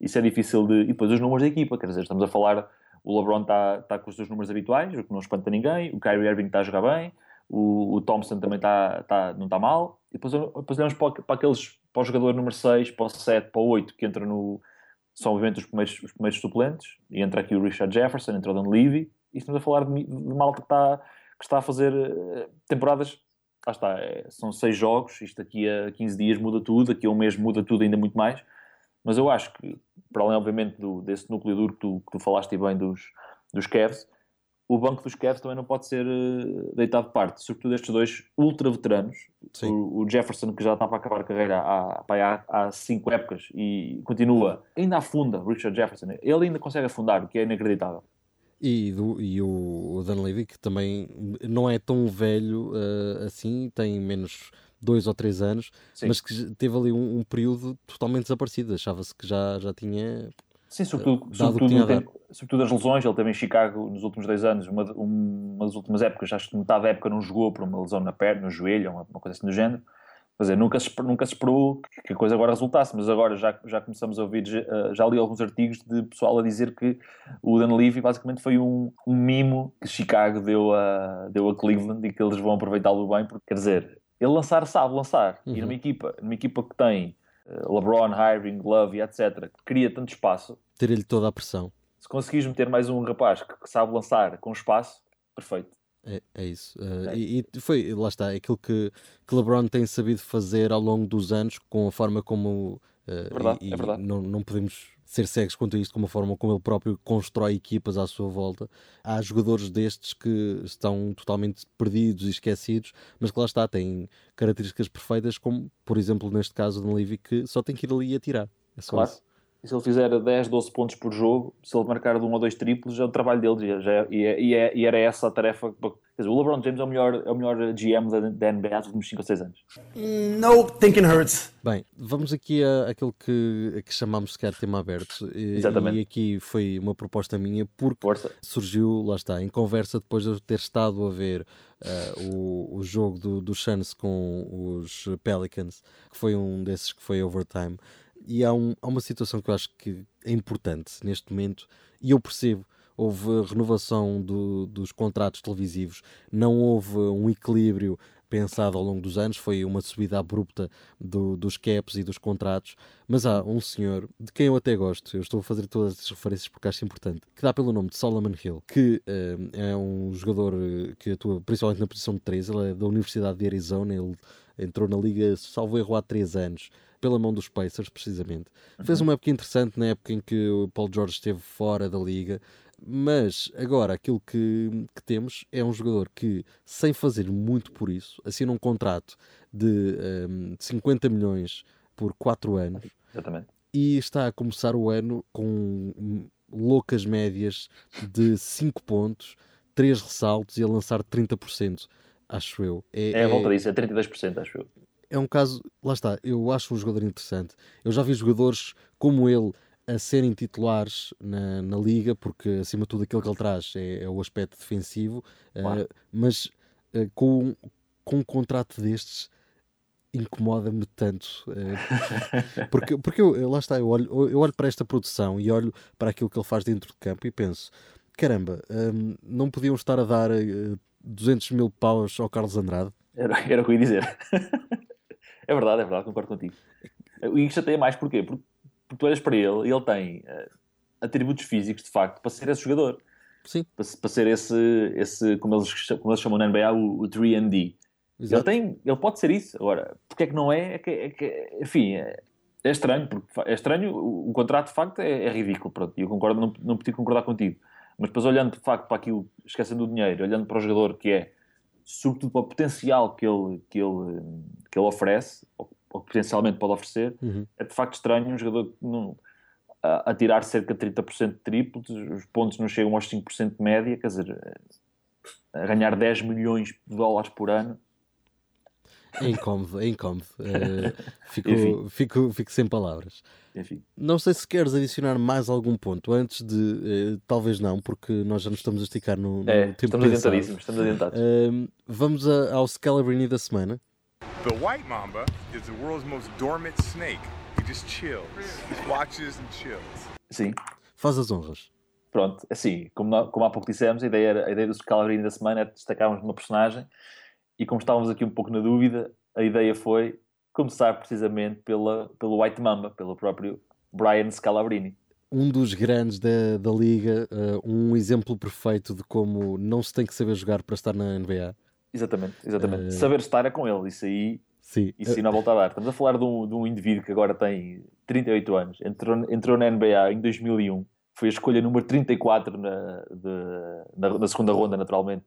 isso é difícil de. E depois os números da equipa, quer dizer, estamos a falar, o LeBron está, está com os seus números habituais, o que não espanta ninguém, o Kyrie Irving está a jogar bem, o, o Thompson também está, está, não está mal, e depois, depois olhamos para, para, aqueles, para o jogador número 6, para o 7, para o 8, que entra no. São obviamente os primeiros, os primeiros suplentes, e entra aqui o Richard Jefferson, entra o Dan Levy, e estamos a falar de, de malta que está, que está a fazer eh, temporadas lá está, é, são seis jogos, isto daqui a 15 dias muda tudo, daqui a um mês muda tudo ainda muito mais, mas eu acho que, para além obviamente do, desse núcleo duro que tu, que tu falaste bem dos, dos Cavs, o banco dos Cavs também não pode ser uh, deitado de parte, sobretudo estes dois ultra veteranos. O, o, Jefferson, que já está para acabar a carreira há, há, há cinco épocas e continua, ainda afunda, Richard Jefferson, ele ainda consegue afundar, o que é inacreditável. E, do, e o, Dan Levy, que também não é tão velho uh, assim, tem menos dois ou três anos, Sim. mas que teve ali um, um período totalmente desaparecido. Achava-se que já, já tinha Sim, sobretudo, sobretudo, tem, sobretudo, as lesões. Ele teve em Chicago nos últimos dois anos, uma, uma das últimas épocas, acho que metade da época não jogou por uma lesão na perna, no joelho, uma, uma coisa assim do género. Quer dizer, nunca se, nunca se esperou que a coisa agora resultasse, mas agora já, já começamos a ouvir, já, li alguns artigos de pessoal a dizer que o Dan Levy basicamente foi um, um mimo que Chicago deu a, deu a Cleveland e que eles vão aproveitá-lo bem, porque quer dizer, ele lançar sabe lançar, uhum. e numa equipa, numa equipa que tem eh, LeBron, Hiring, Love e etc., que cria tanto espaço. Ter-lhe toda a pressão. Se conseguires meter mais um rapaz que, que sabe lançar com espaço, perfeito. É, é isso. Uh, e, e, foi, lá está, aquilo que, que LeBron tem sabido fazer ao longo dos anos, com a forma como. Uh, verdade, e, é verdade. Não, não podemos ser cegos quanto a isto, como a forma como ele próprio constrói equipas à sua volta. Há jogadores destes que estão totalmente perdidos e esquecidos, mas que lá está, têm características perfeitas, como por exemplo neste caso do Levy, que só tem que ir ali e atirar. É só claro. isso. E se ele fizer 10, 12 pontos por jogo, se ele marcar de um ou dois triplos, é o trabalho dele. Já, e, é, e, é, e, era essa a tarefa. Dizer, o LeBron James é o melhor, é o melhor GM da, da NBA dos últimos 5 ou 6 anos. No thinking hurts. Bem, vamos aqui a aquilo que, que chamamos sequer tema aberto. E, Exatamente. E aqui foi uma proposta minha, porque Força. surgiu, lá está, em conversa depois de eu ter estado a ver uh, o, o jogo do, do Suns com os Pelicans, que foi um desses que foi overtime e há, um, há uma situação que eu acho que é importante neste momento, e eu percebo. Houve renovação do, dos contratos televisivos, não houve um equilíbrio pensado ao longo dos anos, foi uma subida abrupta do, dos caps e dos contratos, mas há um senhor de quem eu até gosto, eu estou a fazer todas estas referências porque acho importante, que dá pelo nome de Solomon Hill, que uh, é um jogador que atua principalmente na posição de 3, ele é da Universidade de Arizona, ele entrou na liga, salvo erro, há 3 anos pela mão dos Pacers, precisamente. Uhum. Fez uma época interessante na época em que o Paul George esteve fora da liga, mas agora aquilo que, que temos é um jogador que, sem fazer muito por isso, assina um contrato de, um, de 50 milhões por 4 anos. Exatamente. E está a começar o ano com loucas médias de 5 pontos, 3 ressaltos e a lançar 30%, acho eu. É, é a volta é... disso, é 32%, acho eu é um caso, lá está, eu acho um jogador interessante. Eu já vi jogadores como ele a serem titulares na, na liga, porque acima de tudo aquilo que ele traz é, é o aspecto defensivo, claro. uh, mas uh, com, com um contrato destes incomoda-me tanto uh, porque, porque eu, lá está, eu olho, eu olho para esta produção e olho para aquilo que ele faz dentro de campo e penso caramba, um, não podiam estar a dar 200 mil paus ao Carlos Andrade? Era, era o que eu ia dizer É verdade, é verdade, concordo contigo. E isto até é mais porquê? Porque, porque tu olhas para ele e ele tem uh, atributos físicos, de facto, para ser esse jogador. Sim. Para, para ser esse, esse como, eles, como eles chamam na NBA, o, o 3D. Ele, tem, ele pode ser isso. Agora, porque é que não é? é, que, é que, enfim, é, é, estranho. Porque é estranho, o, o contrato de facto é, é ridículo. Pronto, e eu concordo, não, não podia concordar contigo. Mas depois olhando de facto para aquilo, esquecendo o dinheiro, olhando para o jogador que é sobretudo para o potencial que ele, que ele, que ele oferece, ou, ou potencialmente pode oferecer, uhum. é de facto estranho um jogador não, a, a, tirar cerca de 30% de triplos, os pontos não chegam aos 5% de média, quer dizer, a ganhar 10 milhões de dólares por ano. É incómodo, é incómodo. Uh, fico, fico, fico sem palavras. Enfim. Não sei se queres adicionar mais algum ponto antes de. Uh, talvez não, porque nós já nos estamos a esticar no, no é, tempo Estamos adiantadíssimos, estamos adiantados. Uh, vamos a, ao Scalabrini da semana. The white mamba is the world's most dormant snake. He just chills. He watches and chills. Sim. Faz as honras. Pronto, assim, como, como há pouco dissemos, a ideia, era, a ideia do Scalabrini da semana é destacarmos uma personagem e como estávamos aqui um pouco na dúvida, a ideia foi começar precisamente pela, pelo White Mamba, pelo próprio Brian Scalabrini. Um dos grandes da, da liga, uh, um exemplo perfeito de como não se tem que saber jogar para estar na NBA. Exatamente, exatamente. Uh... Saber estar é com ele, isso aí, Sim. isso aí não volta a dar. Estamos a falar de um, de um indivíduo que agora tem 38 anos, entrou, entrou na NBA em 2001, foi a escolha número 34 na, de, na, na segunda ronda, naturalmente,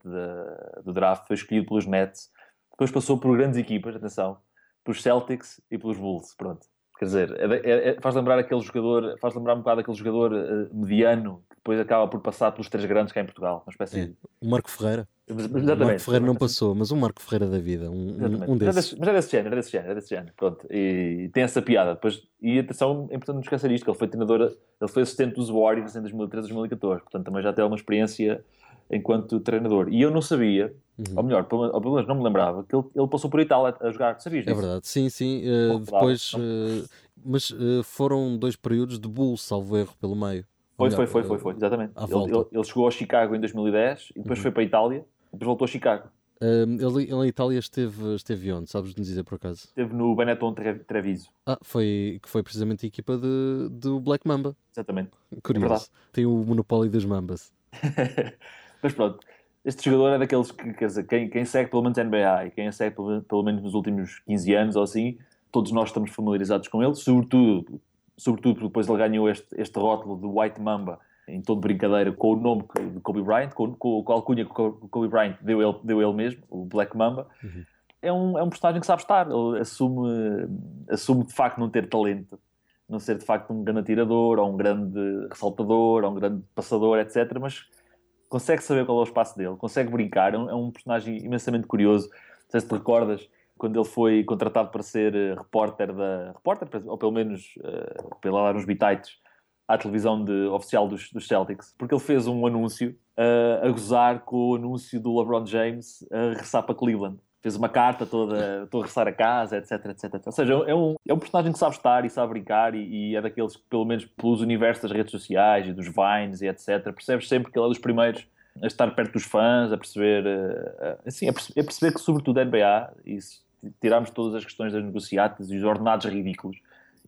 do draft. Foi escolhido pelos Nets. Depois passou por grandes equipas, atenção, pelos Celtics e pelos Bulls. Pronto. Quer dizer, é, é, é, faz lembrar aquele jogador, faz lembrar um bocado aquele jogador uh, mediano que depois acaba por passar pelos três grandes cá em Portugal. Uma espécie É. de... O Marco Ferreira. Exatamente. O Marco Ferreira não passou, mas o Marco Ferreira da vida, um, um, um é desses. desse- Mas é desse género, é desse género, é desse género. Pronto. E tem essa piada. Depois, e atenção, é importante não esquecer isto, que ele foi treinador, ele foi assistente dos Warriors em 2013, 2014. Portanto, também já tem alguma experiência enquanto treinador. E eu não sabia, Uhum. ou melhor, pelo ou pelo menos não me lembrava, que ele, ele passou por Itália a jogar. Sabias É disso? verdade, sim, sim. Pouco depois, eh, mas eh, foram dois períodos de Bulls, salvo erro, pelo meio. Foi, melhor, foi, foi, foi, foi, exatamente. Ele, ele- ele chegou a Chicago em 2010 e depois Uhum. foi para a Itália depois voltou a Chicago. eh, ele, ele em Itália esteve, esteve onde? Sabes nos dizer por acaso? Esteve no Benetton Tre- Treviso. Ah, foi, que foi precisamente a equipa de, do Black Mamba. Exatamente. Curioso. verdade. Tem o monopólio das Mambas. Mas pronto, este jogador é daqueles que, quer dizer, quem, quem segue pelo menos NBA e quem segue pelo, pelo menos nos últimos 15 anos ou assim, todos nós estamos familiarizados com ele, sobretudo, sobretudo porque depois ele ganhou este, este rótulo de White Mamba em tom de brincadeira com o nome de Kobe Bryant, com, com, com a alcunha que o Kobe Bryant deu ele, deu ele mesmo, o Black Mamba. É, um, é um personagem que sabe estar, ele assume, assume de facto não ter talento, não ser de facto um grande atirador, ou um grande ressaltador, ou um grande passador, etc. Mas consegue saber qual é o espaço dele, consegue brincar, é um, é um personagem imensamente curioso. Não sei se te recordas, quando ele foi contratado para ser eh, repórter da. repórter, ou pelo menos uh, ir lá dar uns bitites à televisão de, oficial dos, dos Celtics, porque ele fez um anúncio eh, a gozar com o anúncio do LeBron James a regressar para Cleveland. Fez uma carta toda, estou a regressar a casa, etc, etc. Ou seja, é um, é um personagem que sabe estar e sabe brincar e, e é daqueles que, pelo menos pelos universos das redes sociais e dos Vines e etc, percebes sempre que ele é dos primeiros a estar perto dos fãs, a perceber, eh, assim, a perce- a perceber que sobretudo a NBA, e se tirarmos todas as questões das negociatas e os ordenados ridículos,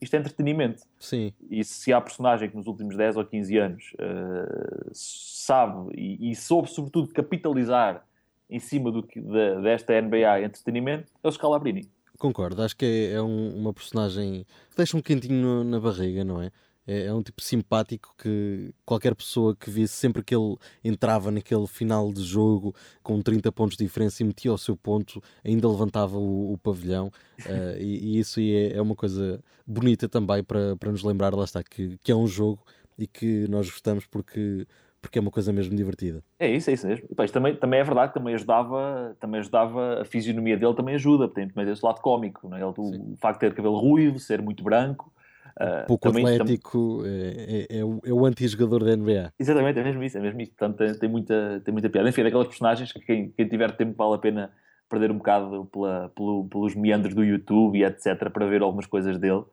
isto é entretenimento. Sim, E se há personagem que nos últimos 10 ou 15 anos eh, sabe e, e soube, sobretudo, capitalizar em cima do da- desta NBA entretenimento, é o Scalabrini. concordo. Acho que é, é um- uma personagem que deixa um quentinho na barriga, não é? É, é um tipo simpático que qualquer pessoa que visse sempre que ele entrava naquele final de jogo com 30 pontos de diferença e metia o seu ponto, ainda levantava o, o pavilhão. eh, e, e isso é, é uma coisa bonita também para, para nos lembrar, lá está, que, que é um jogo e que nós gostamos porque, porque é uma coisa mesmo divertida. É isso, é isso mesmo. E, pá, isto também, também é verdade que também ajudava, também ajudava, a fisionomia dele também ajuda, tem também esse lado cómico, não é? Ele, o, o facto de ter cabelo ruivo, ser muito branco. ah, Pouco também- tam- atlético, é, é, é o, é o anti-jogador da NBA. Exatamente, é mesmo isso, é mesmo isso. Portanto, tem, tem muita, tem muita piada. Enfim, é daquelas personagens que quem, quem tiver tempo vale a pena perder um bocado pela, pelo- pelos meandros do YouTube e etc. para ver algumas coisas dele.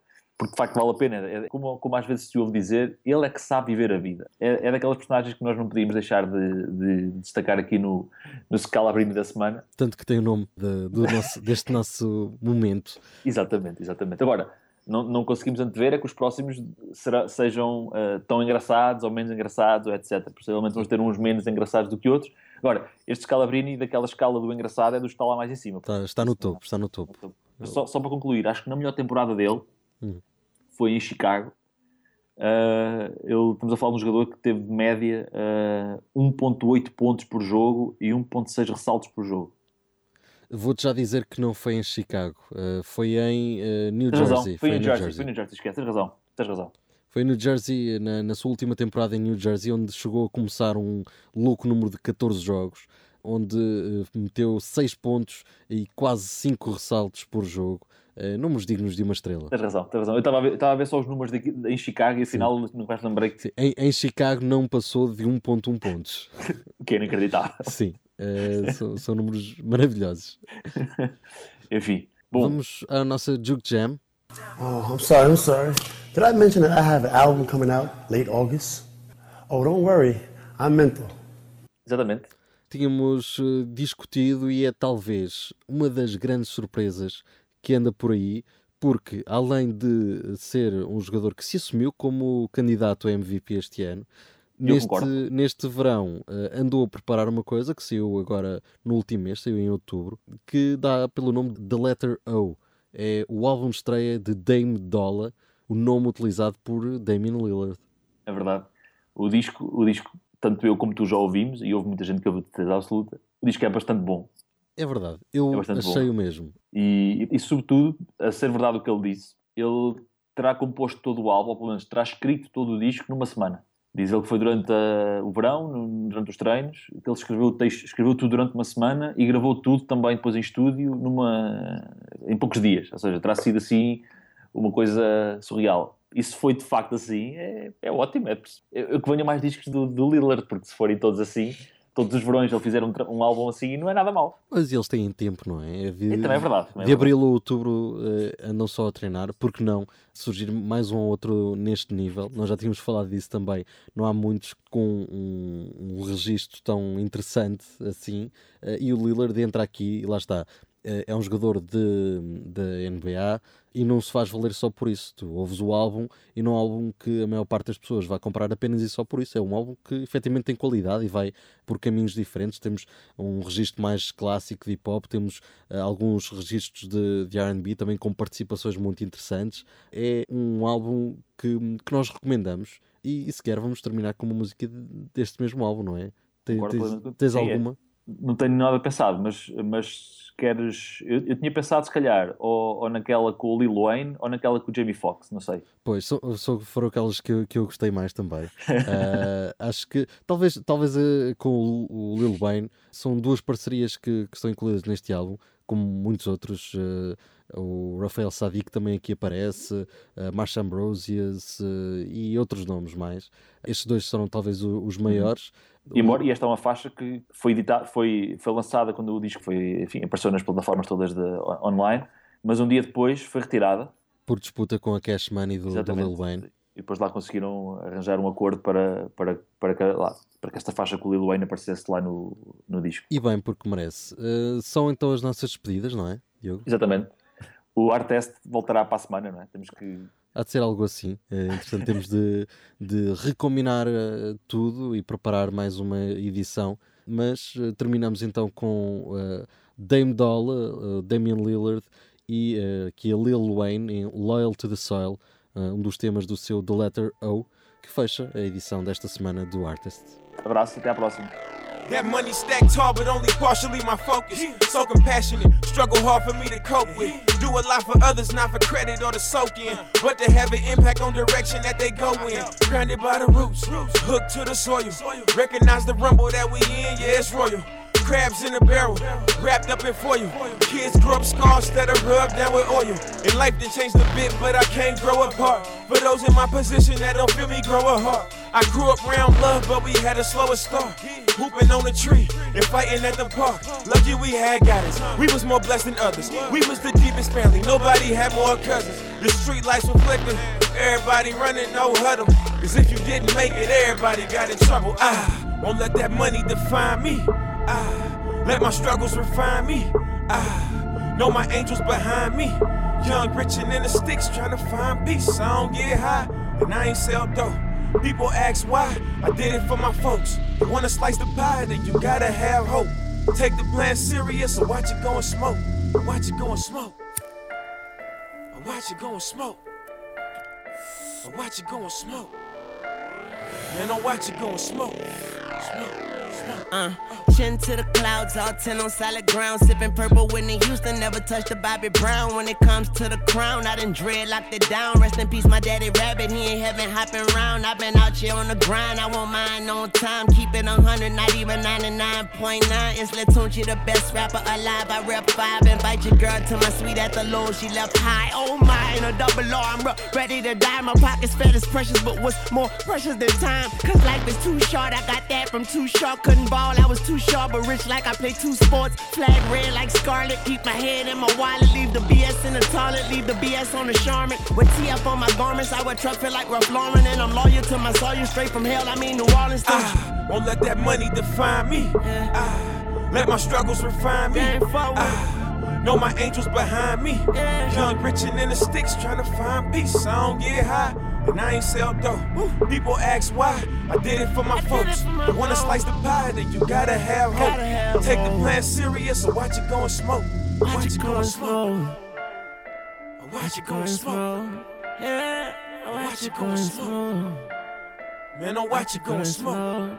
Porque de facto vale a pena. É, como, como às vezes se ouve dizer, ele é que sabe viver a vida. É, é daquelas personagens que nós não podíamos deixar de, de destacar aqui no, no Scalabrini da semana. Tanto que tem o nome de- do nosso- deste nosso momento. Exatamente, exatamente. Agora, não, não conseguimos antever é que os próximos será- sejam ah, tão engraçados ou menos engraçados, ou etc. Possivelmente vamos ter uns menos engraçados do que outros. Agora, este Scalabrini, daquela escala do engraçado, é dos que está lá mais em cima. Está, está no topo, está no topo. Só, só para concluir, acho que na melhor temporada dele Hum. Foi em Chicago. Ah, ele, estamos a falar de um jogador que teve de média ah, 1.8 pontos por jogo e 1.6 ressaltos por jogo. Vou-te já dizer que não foi em Chicago, eh, foi em New Tens razão, Jersey. foi, em New Jersey, Jersey. foi em New Jersey, esquece, tens razão, tens razão. Foi em New Jersey, na, na sua última temporada em New Jersey, onde chegou a começar um louco número de 14 jogos, onde meteu 6 pontos e quase 5 ressaltos por jogo. Eh, números dignos de uma estrela. Tens razão, tens razão. Eu estava a a ver só os números daqui, em Chicago e afinal não vais lembrei que, Sim, Em, em Chicago não passou de 1.1 pontos. que era inacreditável. Sim, eh, são, são números maravilhosos. Enfim, bom, Vamos à nossa Juke Jam. Oh, I'm sorry, I'm sorry. Did I mention that I have an album coming out late August? Oh, don't worry. I'm mental. exatamente. tínhamos eh, discutido e é talvez uma das grandes surpresas que anda por aí, porque além de ser um jogador que se assumiu como candidato a MVP este ano, Eu neste, concordo. neste verão eh, andou a preparar uma coisa que saiu agora no último mês, saiu em outubro, que dá pelo nome de The Letter O. É o álbum estreia de Dame Dolla, o nome utilizado por Damian Lillard. É verdade. O disco, o disco, tanto eu como tu já ouvimos, e houve muita gente que ouviu de certeza absoluta, o disco é bastante bom. É verdade, eu É achei bom. o mesmo. E, e, sobretudo, a ser verdade o que ele disse, ele terá composto todo o álbum, ou pelo menos terá escrito todo o disco numa semana. Diz ele que foi durante a- o verão, no- durante os treinos, que ele escreveu, o texto, escreveu tudo durante uma semana e gravou tudo também depois em estúdio numa, em poucos dias. Ou seja, terá sido assim uma coisa surreal. E se foi de facto assim, é, é ótimo. É, eu, eu que venha mais discos do, do Lillard, porque se forem todos assim, todos os verões ele fizer um, um álbum assim, não é nada mau. Mas eles têm tempo, não é? É de, E também é verdade. também é de verdade. abril a outubro eh, andam só a treinar, porque não surgir mais um ou outro neste nível? Nós já tínhamos falado disso também. Não há muitos com um, um registro tão interessante assim. eh, e o Lillard entra aqui e lá está. Eh, é um jogador de, de NBA e não se faz valer só por isso. Tu ouves o álbum e não é um álbum que a maior parte das pessoas vai comprar apenas e só por isso. É um álbum que efetivamente tem qualidade e vai por caminhos diferentes. Temos um registro mais clássico de hip hop, temos eh, alguns registros de, de RB também com participações muito interessantes. É um álbum que, que nós recomendamos e, e sequer vamos terminar com uma música de- deste mesmo álbum, não é? Te- Concordo Tens, tens Sim, é. Não tenho nada pensado, mas, mas queres. Eu, eu tinha pensado, se calhar, ou, ou naquela com o Lil Wayne ou naquela com o Jamie Foxx, não sei. Pois, só foram aquelas que, eu- que eu gostei mais também. Ah, acho que talvez, talvez eh, com o, o Lil Wayne são duas parcerias que, que estão incluídas neste álbum, como muitos outros. eh, o Rafael Sadiq também aqui aparece, a Marsha Ambrosius eh, e outros nomes mais. Estes dois serão talvez o- os maiores. E, e esta é uma faixa que foi, editada, foi, foi lançada quando o disco foi, enfim, apareceu nas plataformas todas de, online, mas um dia depois foi retirada. Por disputa com a Cash Money do, do. Lil Wayne. E depois lá conseguiram arranjar um acordo para, para, para, que, lá, para que esta faixa com o Lil Wayne aparecesse lá no, no disco. E bem, porque merece. Eh, são então as nossas despedidas, não é, Diogo? Exatamente. O Art Test voltará para a semana, não é? Temos que. Há de ser algo assim. É interessante, temos de, de recombinar eh, tudo e preparar mais uma edição. Mas eh, terminamos então com eh, Dame Dolla, eh, Damian Lillard e aqui a Lil Wayne em Loyal to the Soil, um dos temas do seu The Letter O, que fecha a edição desta semana do Artist. Abraço e até à próxima. That money stacked tall, but only partially my focus. So compassionate, struggle hard for me to cope with. Do a lot for others, not for credit or to soak in, but to have an impact on direction that they go in. Grounded by the roots, hooked to the soil. Recognize the rumble that we in, yeah, it's royal. Crabs in a barrel, wrapped up in foil. Kids grow up scars that are rubbed down with oil. And life done changed a bit, but I can't grow apart. For those in my position that don't feel me grow a heart. I grew up around love, but we had a slower start. Hooping on a tree and fighting at the park. Lucky we had guidance. We was more blessed than others. We was the deepest family. Nobody had more cousins. The street lights were flickering. Everybody running, no huddle. Cause if you didn't make it, everybody got in trouble. I won't let that money define me. I let my struggles refine me. I know my angels behind me. Young, rich, and in the sticks, trying to find peace. I don't get high, and I ain't sell dope. People ask why, I did it for my folks. You wanna slice the pie, then you gotta have hope. Take the plan serious, or watch it go and smoke. Watch it go and smoke. Or watch it go and smoke. Or watch it go and smoke. Man, don't watch it go and. Smoke, smoke. Uh, chin to the clouds, all 10 on solid ground. Sipping purple Whitney Houston, never touched the Bobby Brown. When it comes to the crown, I done dreadlocked it down. Rest in peace, my daddy rabbit, he ain't heaven hopping round. i been out here on the grind, I won't mind on time. Keep it 100, not even 99.9. It's Latunchi, the best rapper alive. I rep five, invite your girl to my suite at the low. She left high, oh my, in a double R, I'm re- ready to die. My pockets fat as precious, but what's more precious than time? Cause life is too short, I got that from too short. Couldn't ball, I was too sharp, but rich like I play two sports. Flag red like scarlet, keep my head in my wallet. Leave the BS in the toilet, leave the BS on the Charmin. With TF on my garments, I wear truck fit like Ralph Lauren. And I'm loyal to my soul, you straight from hell, I mean New Orleans. Don't won't let that money define me. I ah, let my struggles refine me. I ah, know my angels behind me. Yeah. Young, rich, and in the sticks, trying to find peace. I don't get high, and I ain't sell dope. People ask why, I did it for my I folks. it for my you wanna slice the pie, then you gotta have hope. Gotta have Take the plan serious, or watch it go and smoke. Watch it go and smoke. Or Watch it go and smoke. Yeah, watch it go and smoke. Man, don't watch it go and smoke.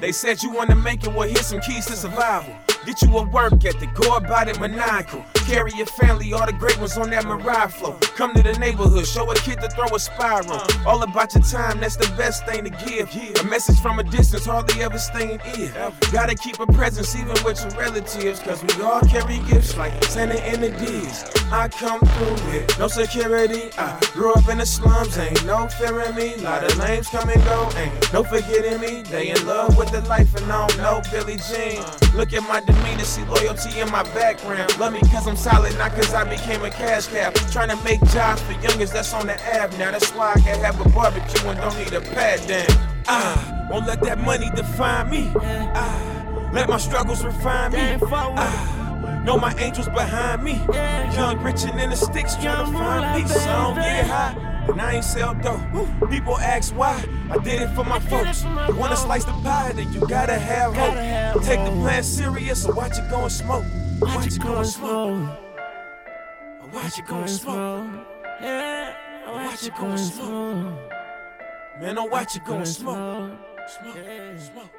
They said you wanna make it, well, here's some keys to survival. Get you a work ethic, go about it maniacal. Carry your family, all the great ones on that Mariah flow. Come to the neighborhood, show a kid to throw a spiral. All about your time, that's the best thing to give. A message from a distance, hardly ever staying ear. Gotta keep a presence even with your relatives, cause we all carry gifts like Santa and the D's. I come through with no security. I grew up in the slums, ain't no fear in me. Lot of lames come and go, ain't no forgetting me. They in love with the life and I don't know Billy Jean. Look at my demeanor, see loyalty in my background. Love me cause I'm solid, not cause I became a cash cow. Trying to make jobs for youngers that's on the app now. That's why I can have a barbecue and don't need a pad down. Ah, won't let that money define me. Ah, let my struggles refine me. Ah, know my angels behind me. Young, rich, and in the sticks trying to find me. So I don't get high. And I ain't sell dope. People ask why. I did it for my folks. You wanna slice the pie, then you gotta have hope. Take the plan serious, so watch it go and smoke. Watch it go and smoke. Watch it go and smoke. Watch it go and smoke. Man, don't watch it go and smoke. Smoke, smoke.